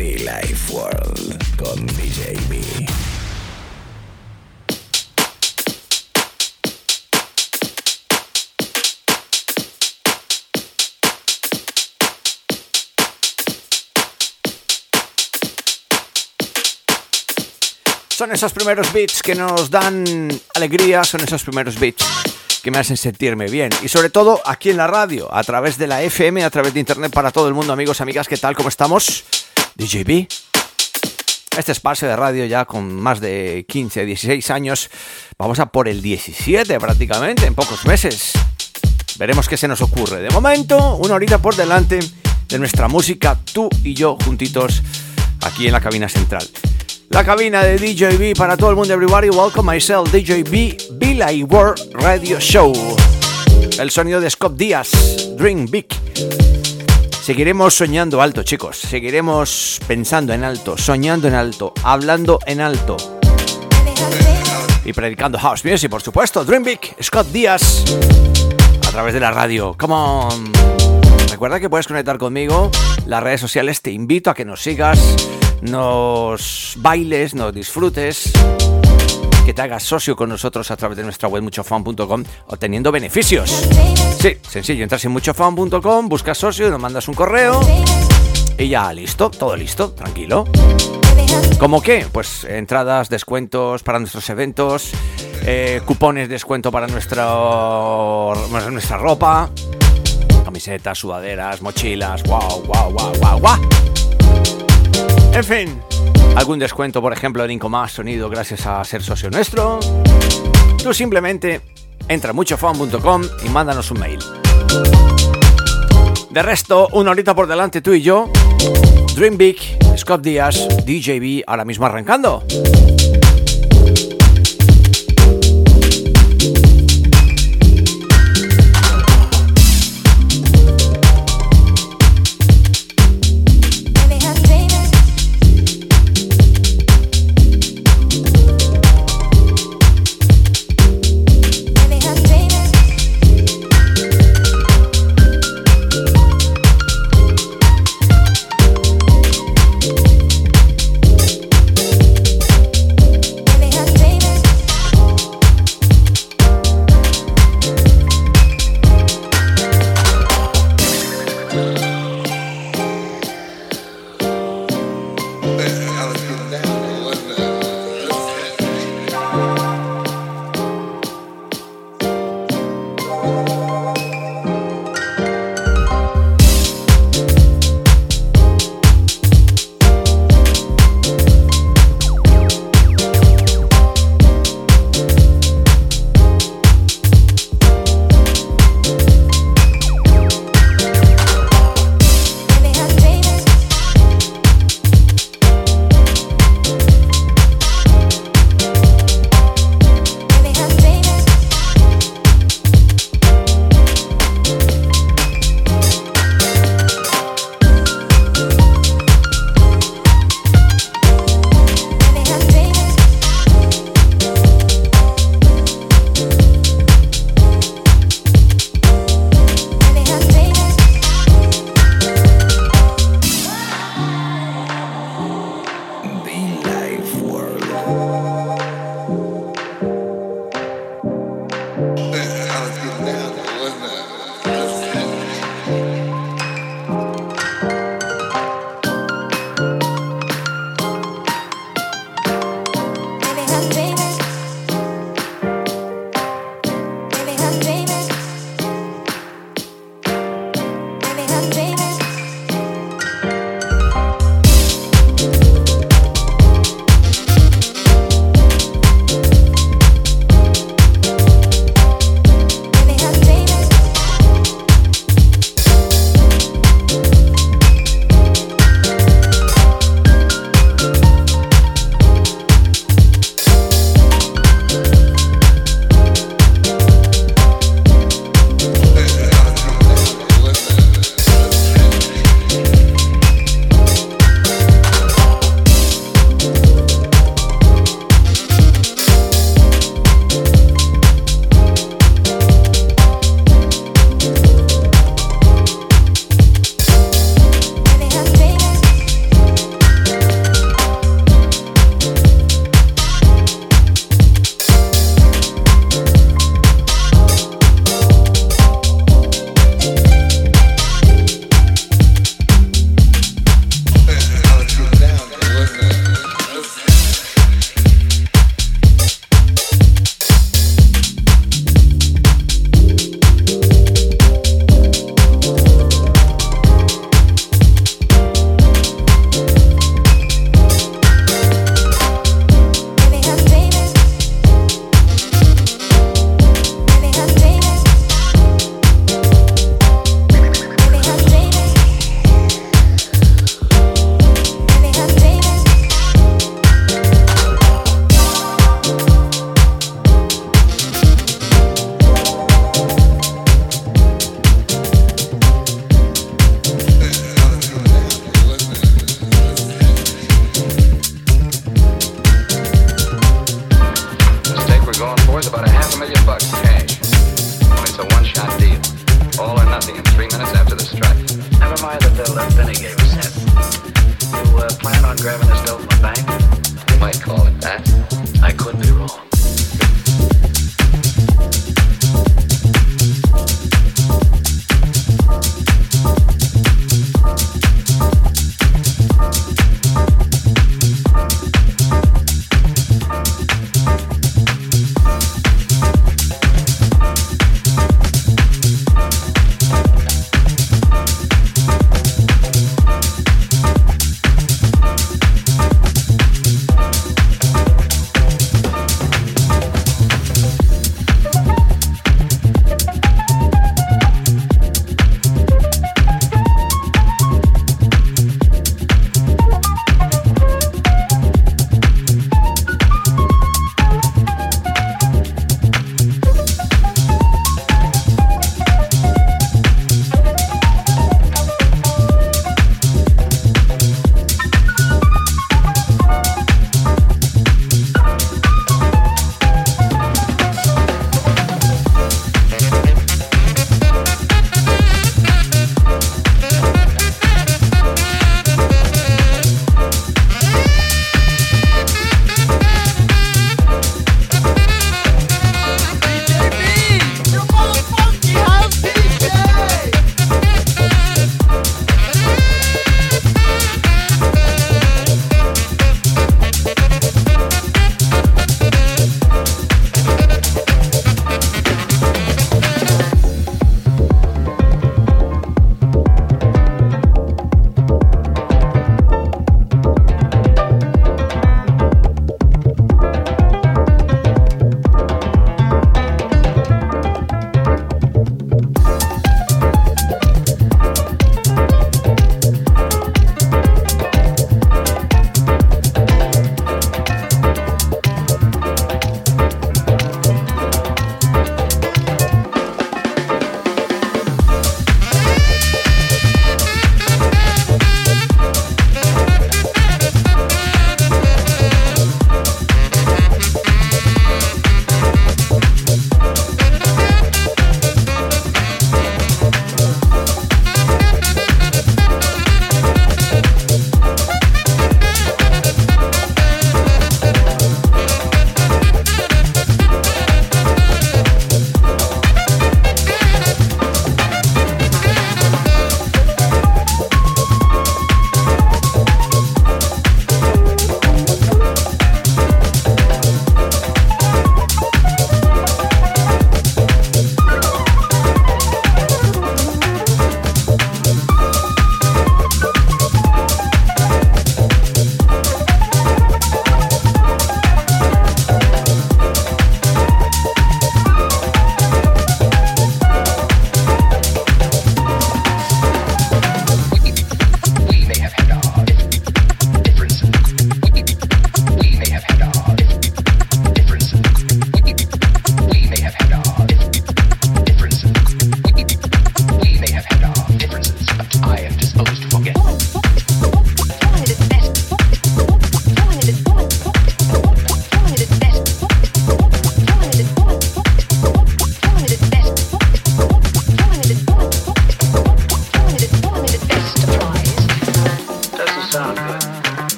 Life World con DJ B. Son esos primeros beats que nos dan alegría, son esos primeros beats que me hacen sentirme bien. Y sobre todo aquí en la radio, a través de la FM, a través de internet para todo el mundo, amigos, amigas, ¿qué tal? ¿Cómo estamos? DJB. Este espacio de radio ya con más de 15, 16 años. Vamos a por el 17 prácticamente, en pocos meses. Veremos qué se nos ocurre. De momento, una horita por delante de nuestra música, tú y yo juntitos aquí en la cabina central. La cabina de DJB para todo el mundo, everybody. Welcome myself, DJB, Like World Radio Show. El sonido de Scott Díaz, Dream Big. Seguiremos soñando alto, chicos. Seguiremos pensando en alto, soñando en alto, hablando en alto. Y predicando house music, por supuesto. Dream Big, Scott Díaz. A través de la radio. Come on. Recuerda que puedes conectar conmigo. Las redes sociales te invito a que nos sigas nos bailes, nos disfrutes, que te hagas socio con nosotros a través de nuestra web muchofan.com obteniendo beneficios. Sí, sencillo, entras en muchofan.com, buscas socio, nos mandas un correo y ya listo, todo listo, tranquilo. ¿Cómo qué? Pues entradas, descuentos para nuestros eventos, eh, cupones de descuento para nuestra, nuestra ropa, camisetas, sudaderas, mochilas, wow, wow, wow, wow, wow. En fin, algún descuento, por ejemplo, en Incomás Sonido gracias a ser socio nuestro. Tú simplemente entra a muchofan.com y mándanos un mail. De resto, una horita por delante tú y yo. Dream Big, Scott Díaz, DJB, ahora mismo arrancando.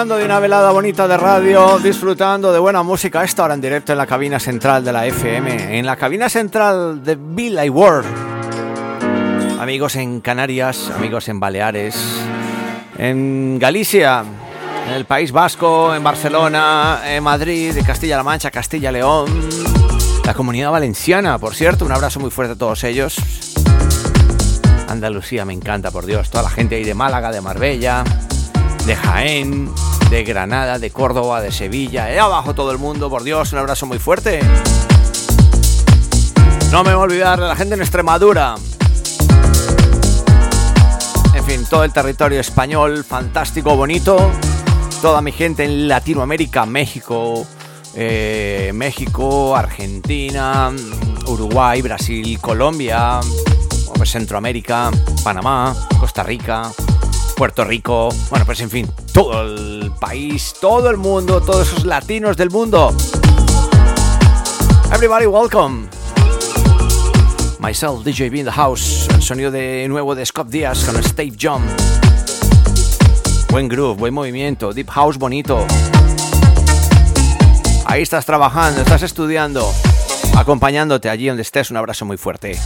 Disfrutando de una velada bonita de radio, disfrutando de buena música. Esta hora en directo en la cabina central de la FM, en la cabina central de Bill World. Amigos en Canarias, amigos en Baleares, en Galicia, en el País Vasco, en Barcelona, en Madrid, en Castilla-La Mancha, Castilla-León, la comunidad valenciana, por cierto, un abrazo muy fuerte a todos ellos. Andalucía me encanta, por Dios, toda la gente ahí de Málaga, de Marbella, de Jaén, de Granada, de Córdoba, de Sevilla, de abajo todo el mundo, por Dios, un abrazo muy fuerte. No me voy a olvidar de la gente en Extremadura. En fin, todo el territorio español, fantástico, bonito. Toda mi gente en Latinoamérica, México, eh, México, Argentina, Uruguay, Brasil, Colombia, Centroamérica, Panamá, Costa Rica, Puerto Rico, bueno, pues en fin, todo el país, todo el mundo, todos esos latinos del mundo. Everybody welcome. Myself, DJ B in the house, el sonido de nuevo de Scott Díaz con Steve John. Buen groove, buen movimiento, deep house bonito. Ahí estás trabajando, estás estudiando, acompañándote allí donde estés. Un abrazo muy fuerte.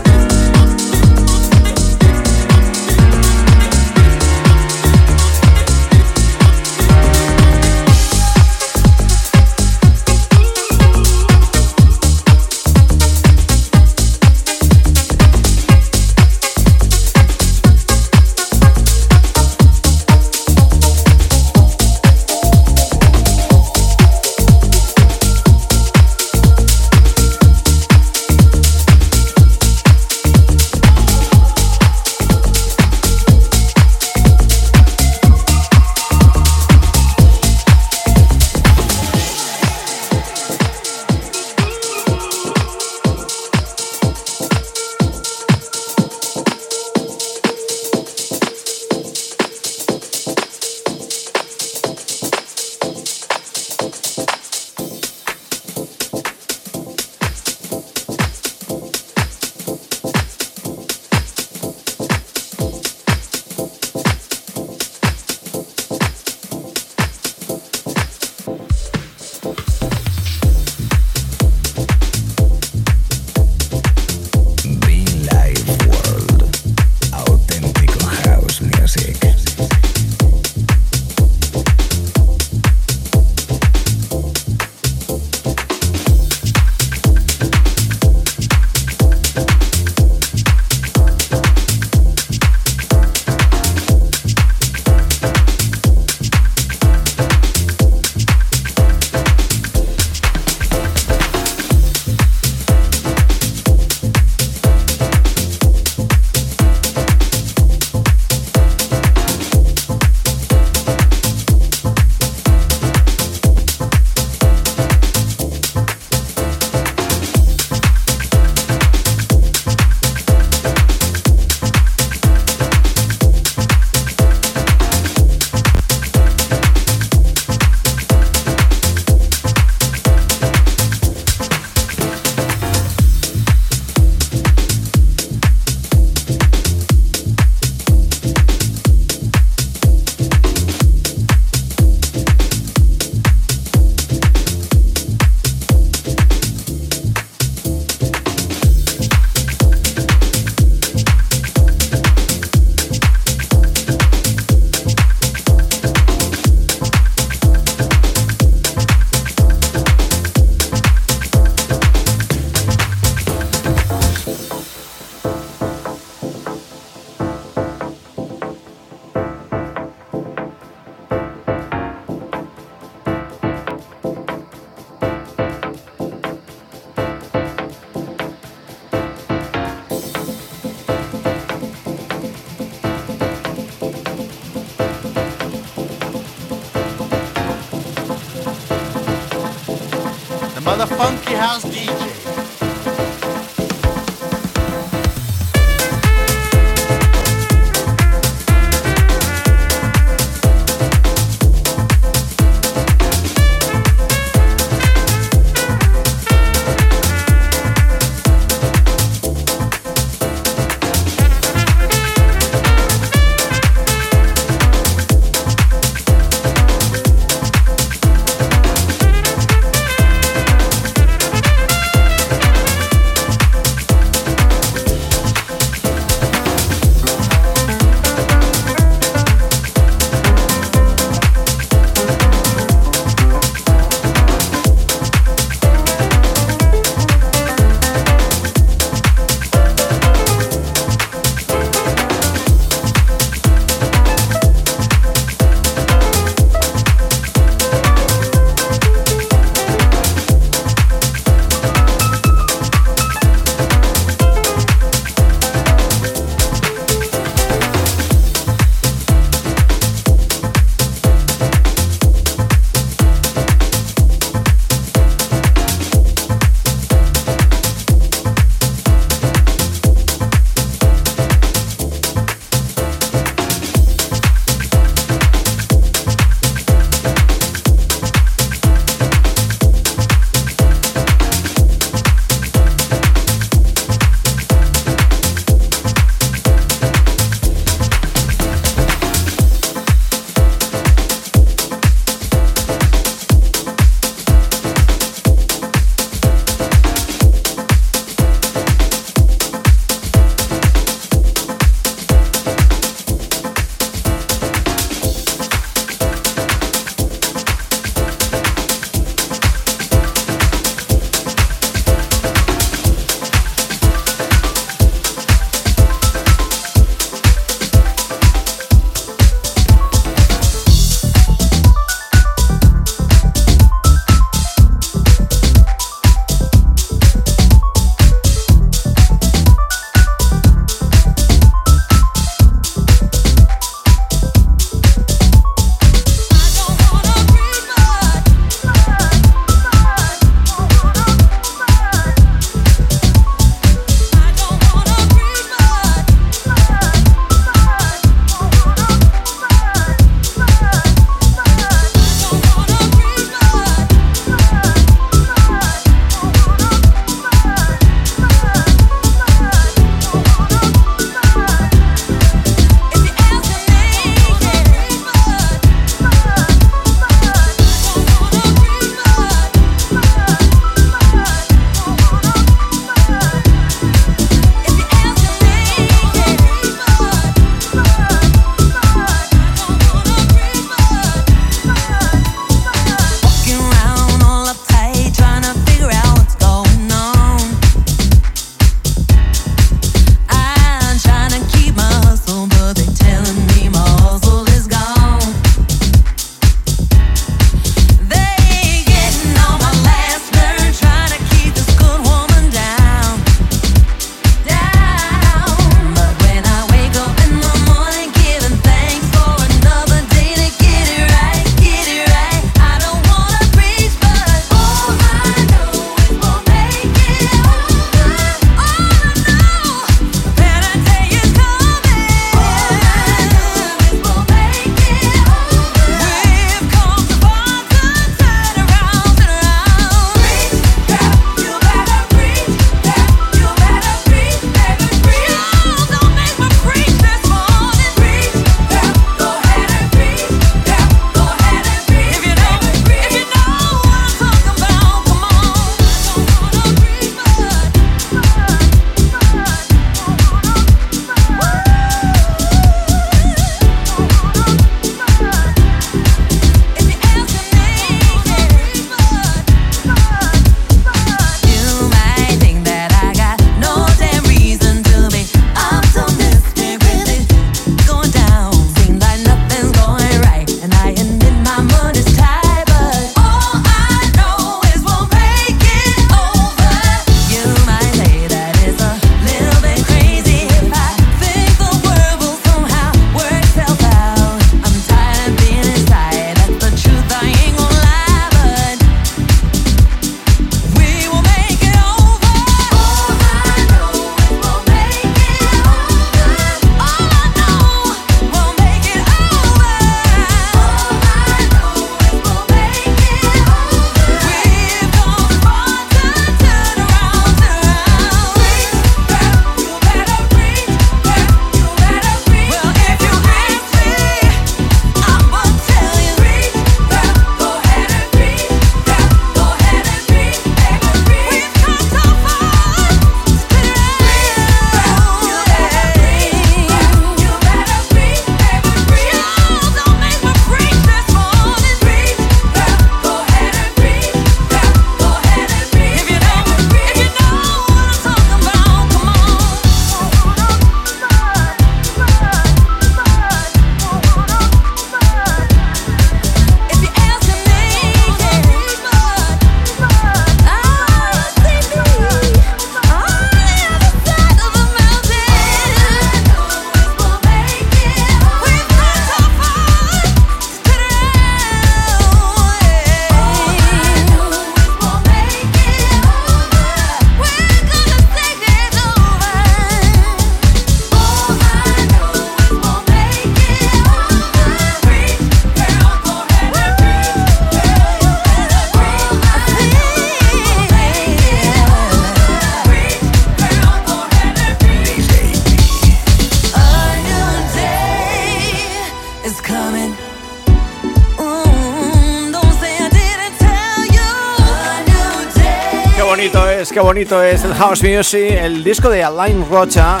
Bonito es, qué bonito es el House Music, el disco de Alain Rocha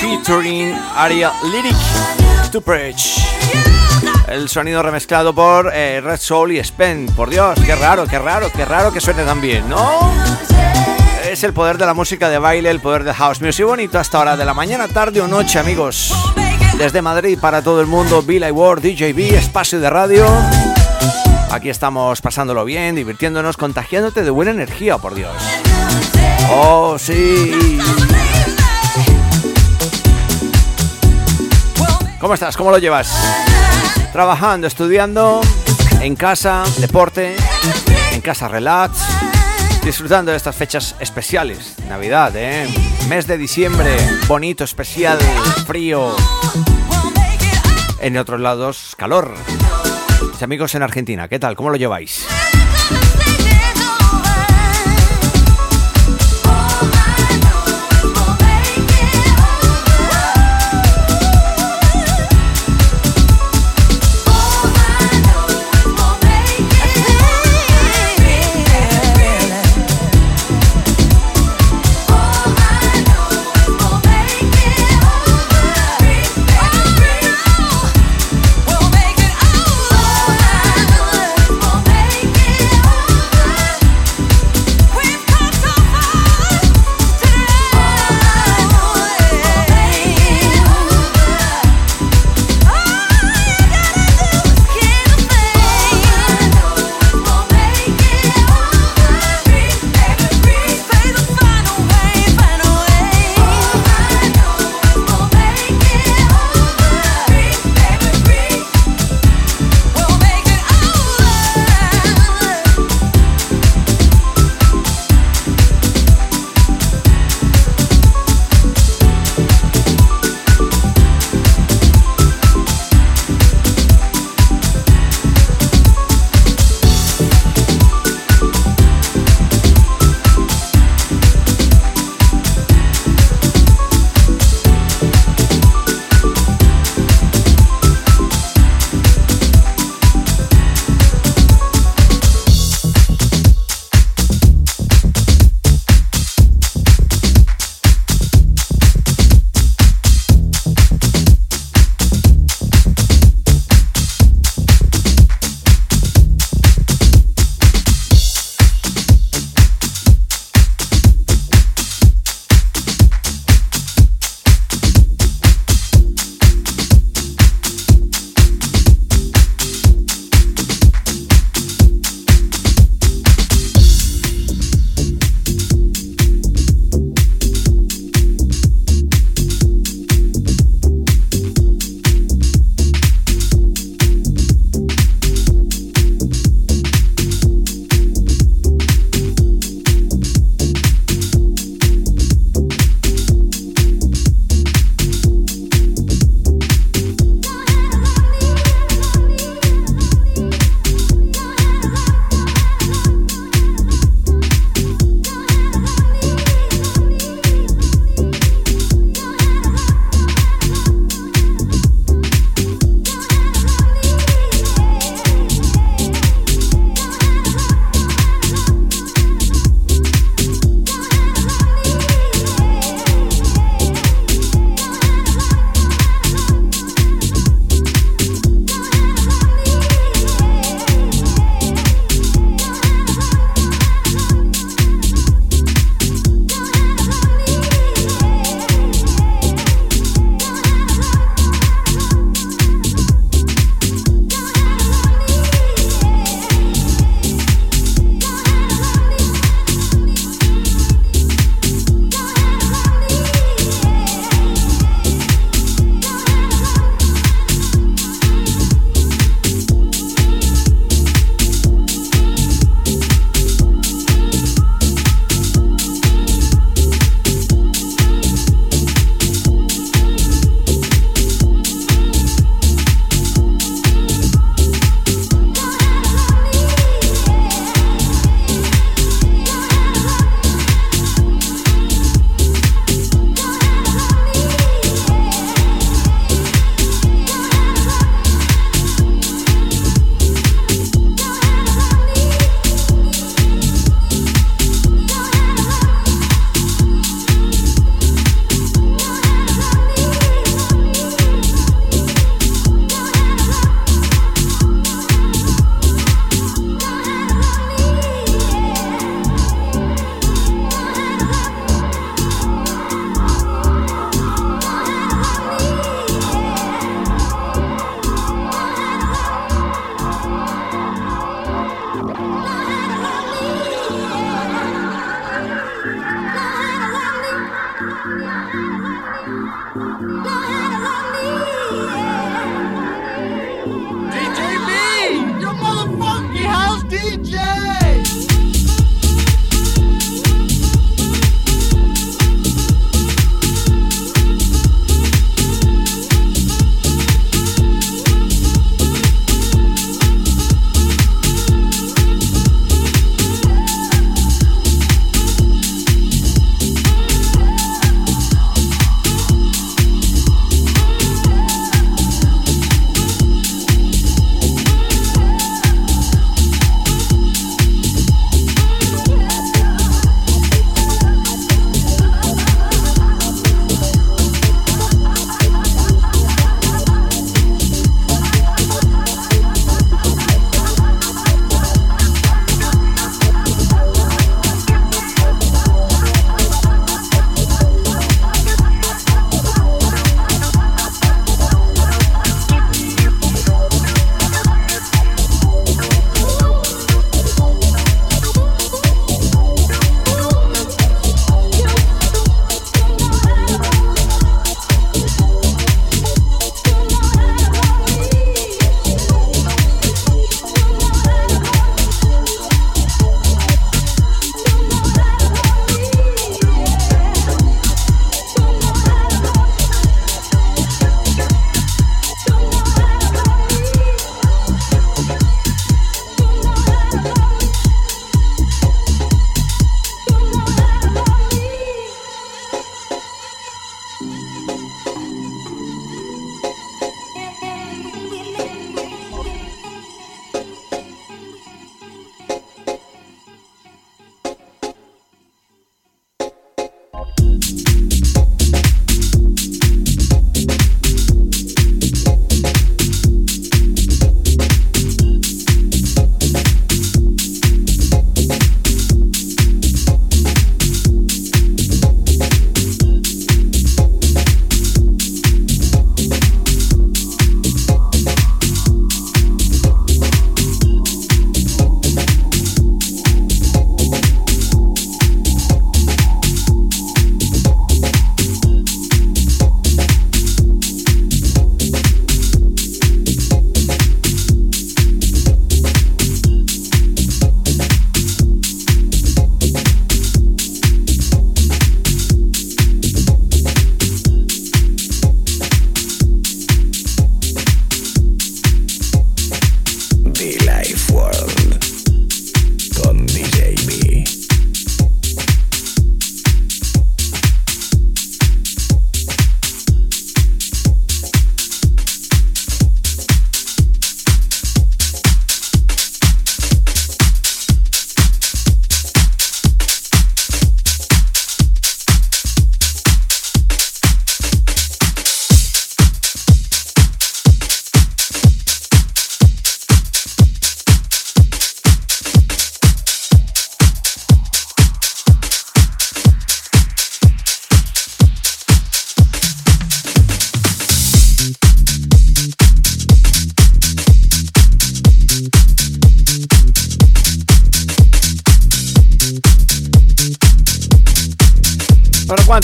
featuring Ariel Lyric to Preach. El sonido remezclado por eh, Red Soul y Spen. Por Dios, qué raro, qué raro, qué raro que suene tan bien, ¿no? Es el poder de la música de baile, el poder del house music bonito hasta hora de la mañana, tarde o noche, amigos. Desde Madrid para todo el mundo, Bill Ward, DJB, espacio de radio. Aquí estamos pasándolo bien, divirtiéndonos, contagiándote de buena energía, por Dios. Oh, sí. ¿Cómo estás? ¿Cómo lo llevas? Trabajando, estudiando, en casa, deporte, en casa relax, disfrutando de estas fechas especiales. Navidad, ¿eh? Mes de diciembre, bonito, especial, frío. En otros lados, calor. Amigos en Argentina, ¿qué tal? ¿Cómo lo lleváis?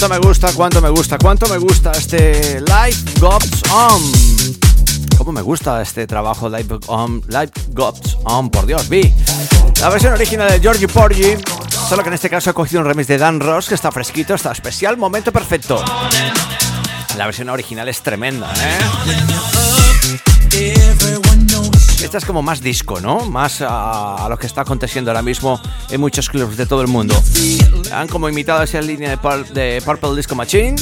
Cuánto me gusta, cuánto me gusta, cuánto me gusta este Live Gods On. Cómo me gusta este trabajo Live, on, Live Gods On, por Dios, vi. La versión original de Georgie Porgy, solo que en este caso he cogido un remix de Dan Ross que está fresquito, está especial, momento perfecto. La versión original es tremenda, ¿eh? Esta es como más disco, ¿no? Más a, lo que está aconteciendo ahora mismo en muchos clubs de todo el mundo. Han como imitado esa línea de, Purple Disco Machine.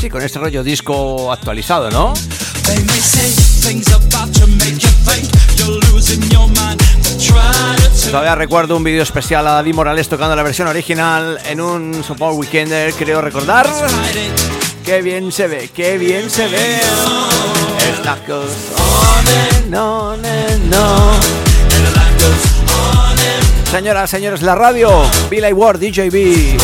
Sí, con este rollo disco actualizado, ¿no? Todavía recuerdo un vídeo especial a David Morales tocando la versión original en un Support Weekender, creo recordar. Qué bien se ve, qué bien se ve. Señoras, señores, la radio. Billy Ward, DJB.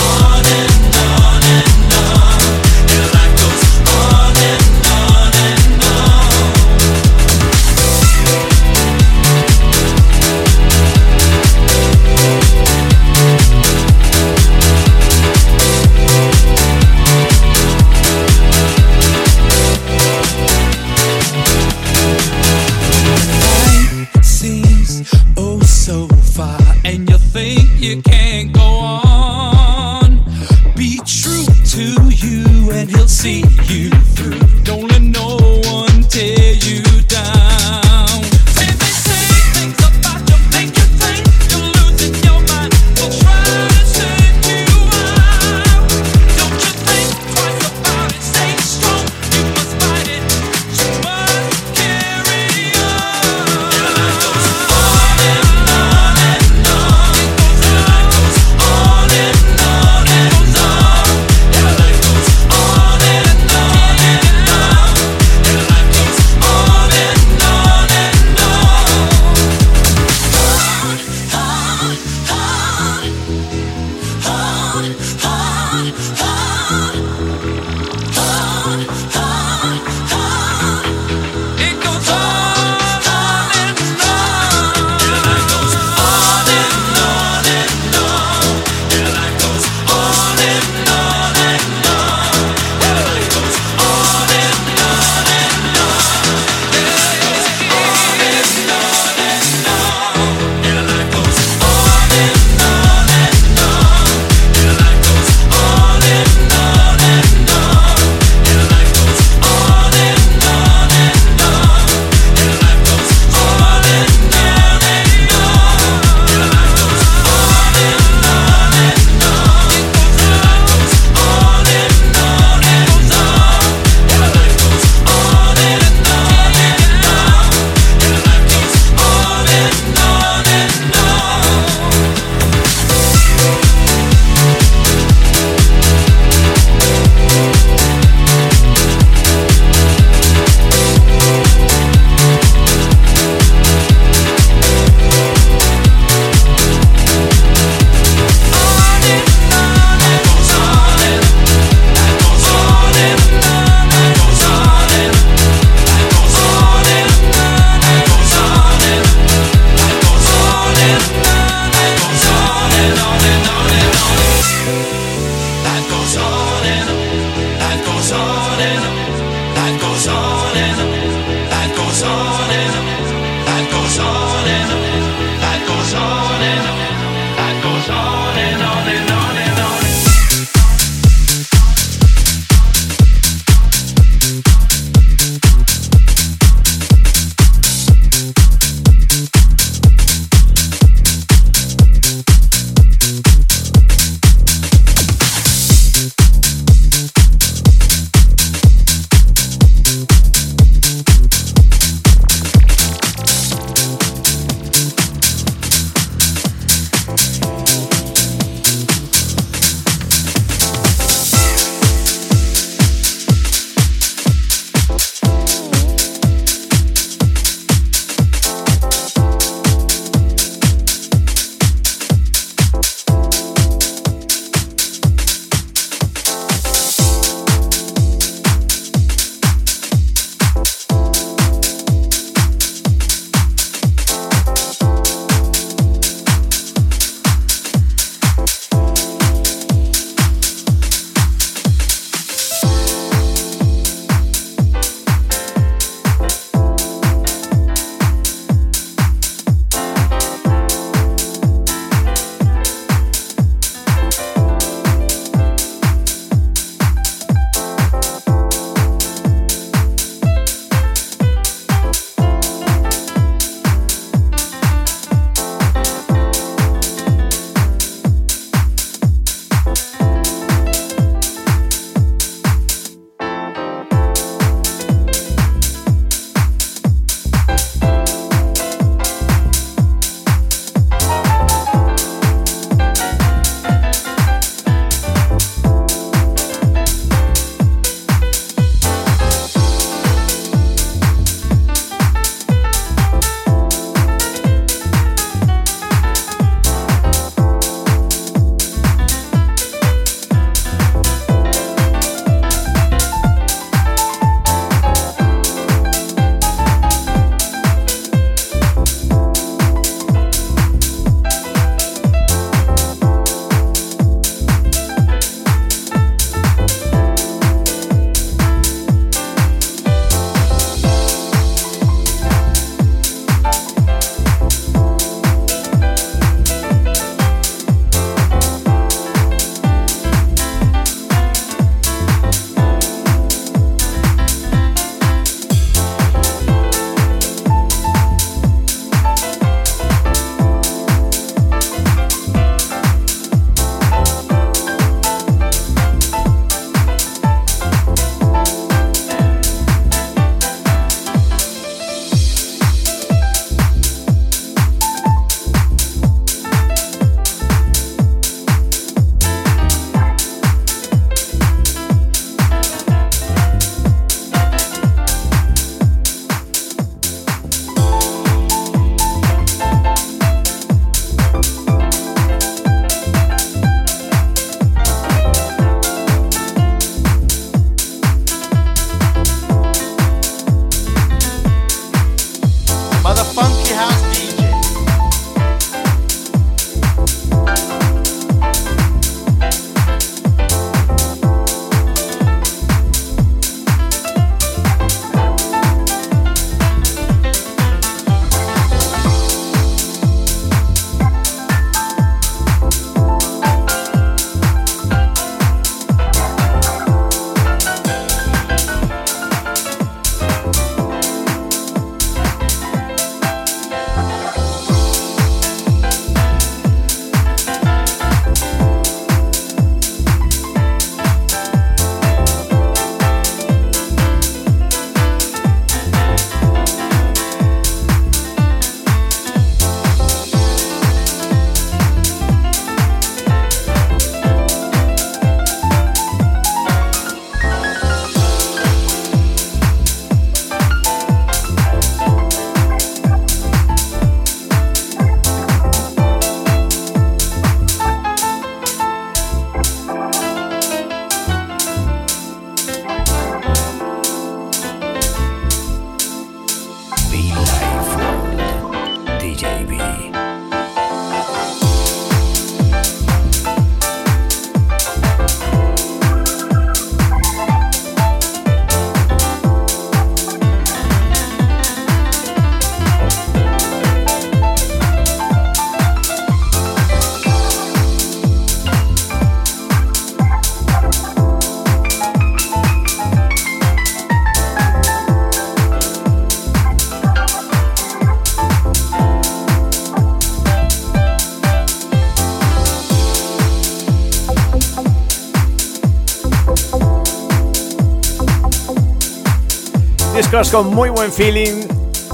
Discos con muy buen feeling,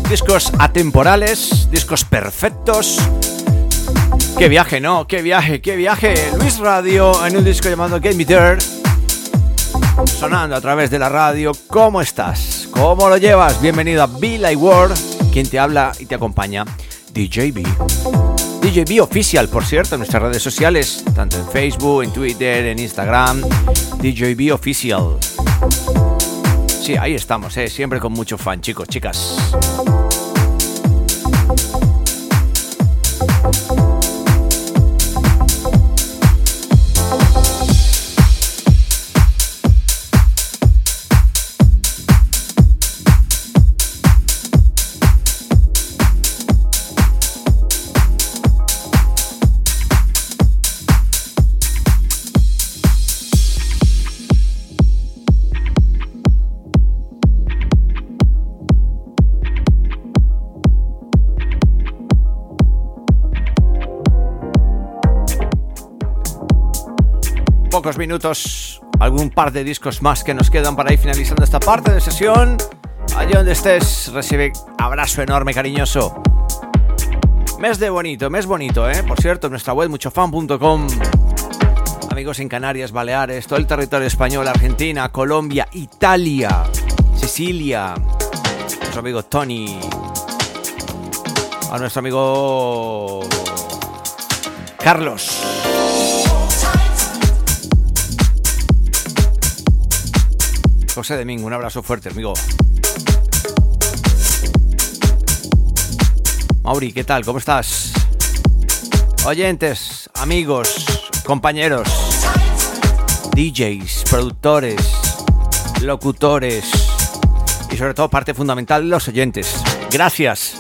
discos atemporales, discos perfectos. Qué viaje, ¿no? Qué viaje, qué viaje. Luis Radio en un disco llamado Get Me There. Sonando a través de la radio. ¿Cómo estás? ¿Cómo lo llevas? Bienvenido a Be Like World. Quien te habla y te acompaña, DJB. DJB Oficial, por cierto, en nuestras redes sociales, tanto en Facebook, en Twitter, en Instagram. DJB Oficial. Sí, ahí estamos, ¿eh? siempre con mucho fan, chicos, chicas. Minutos, algún par de discos más que nos quedan para ir finalizando esta parte de sesión. Allí donde estés, recibe abrazo enorme, cariñoso. Mes de bonito, mes bonito, ¿eh? Por cierto, nuestra web muchofan.com. Amigos en Canarias, Baleares, todo el territorio español, Argentina, Colombia, Italia, Sicilia. Nuestro amigo Tony. A nuestro amigo Carlos. José Domingo, un abrazo fuerte, amigo. Mauri, ¿qué tal? ¿Cómo estás? Oyentes, amigos, compañeros, DJs, productores, locutores y sobre todo parte fundamental, los oyentes. Gracias.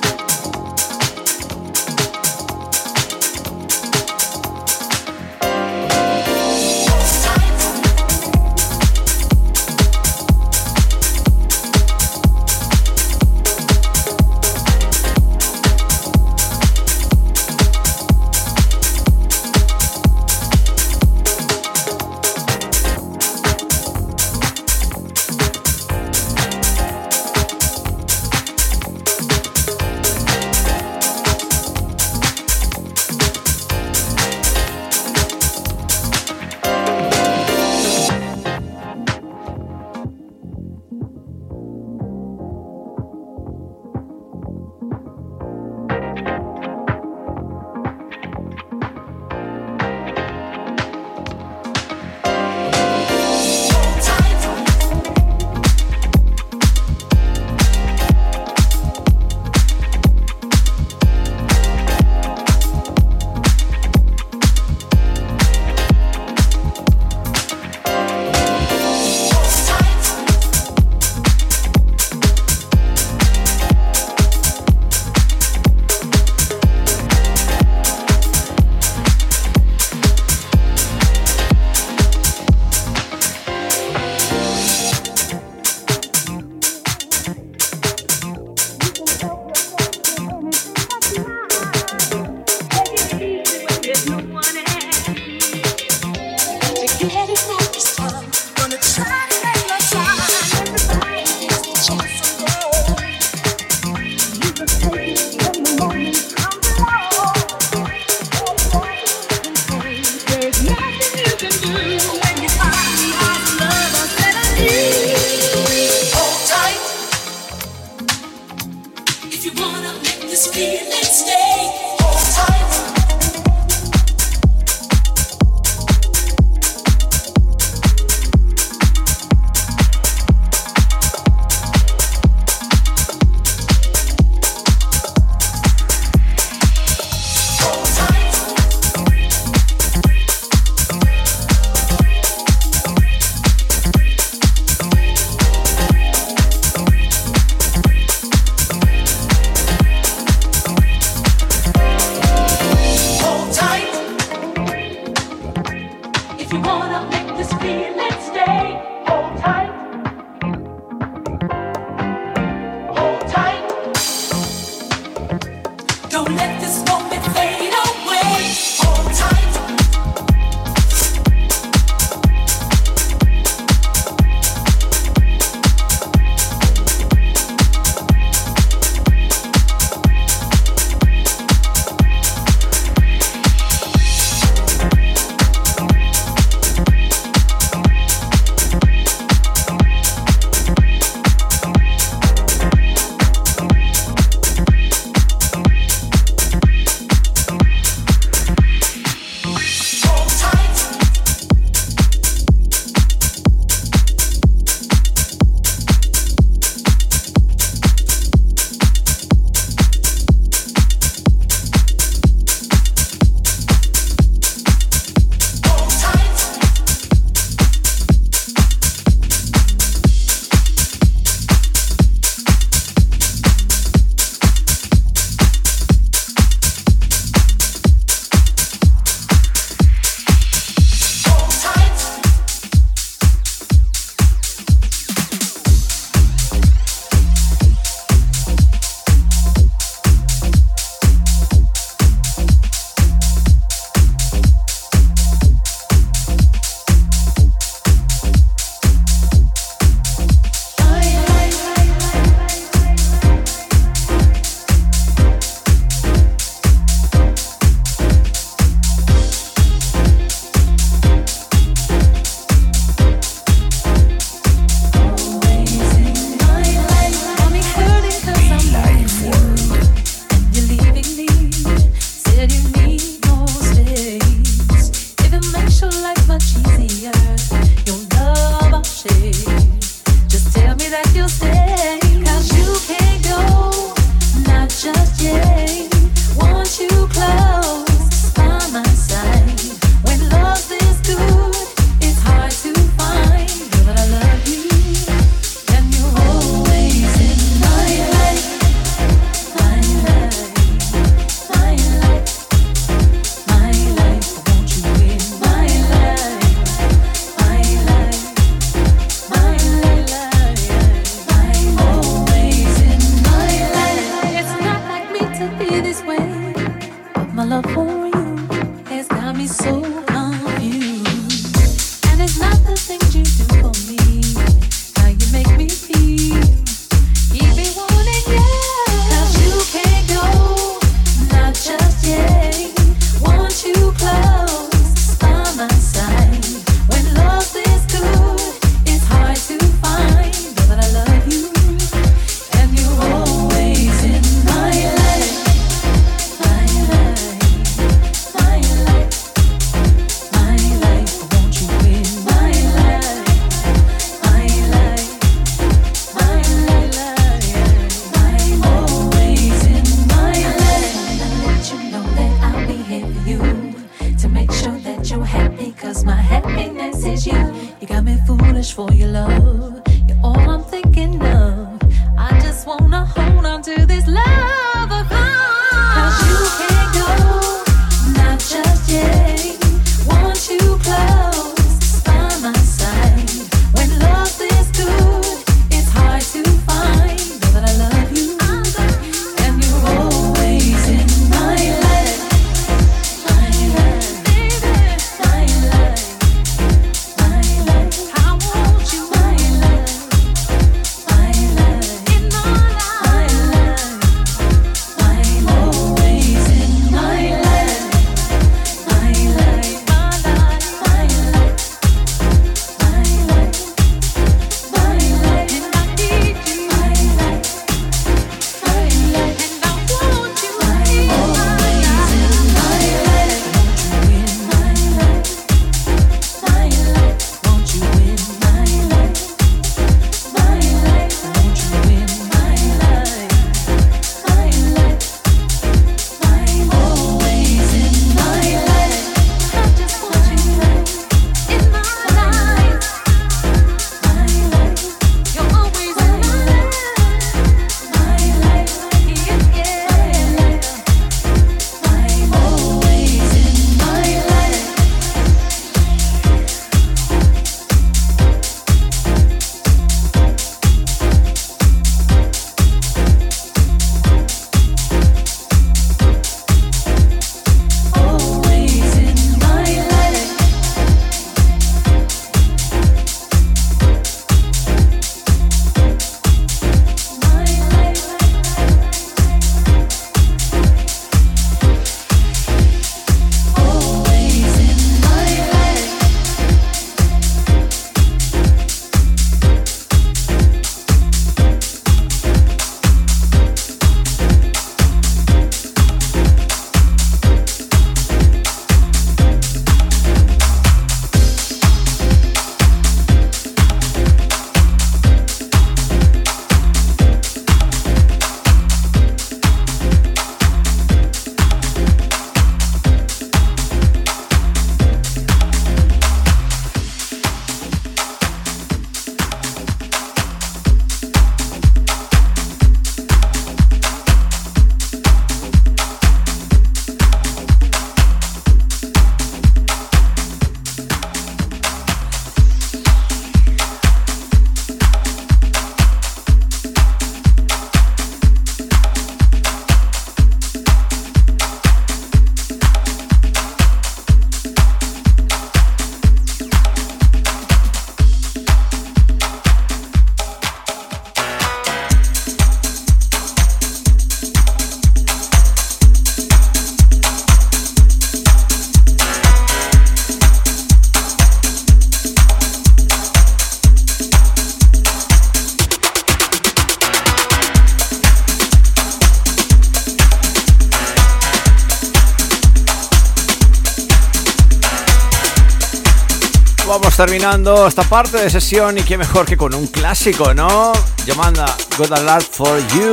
Terminando esta parte de sesión y qué mejor que con un clásico, ¿no? Llamanda God Alert for You.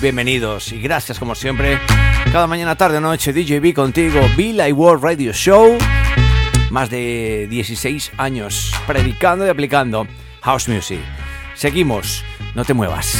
Bienvenidos y gracias como siempre. Cada mañana, tarde noche, DJB contigo, Bill I World Radio Show. Más de 16 años predicando y aplicando House Music. Seguimos, no te muevas.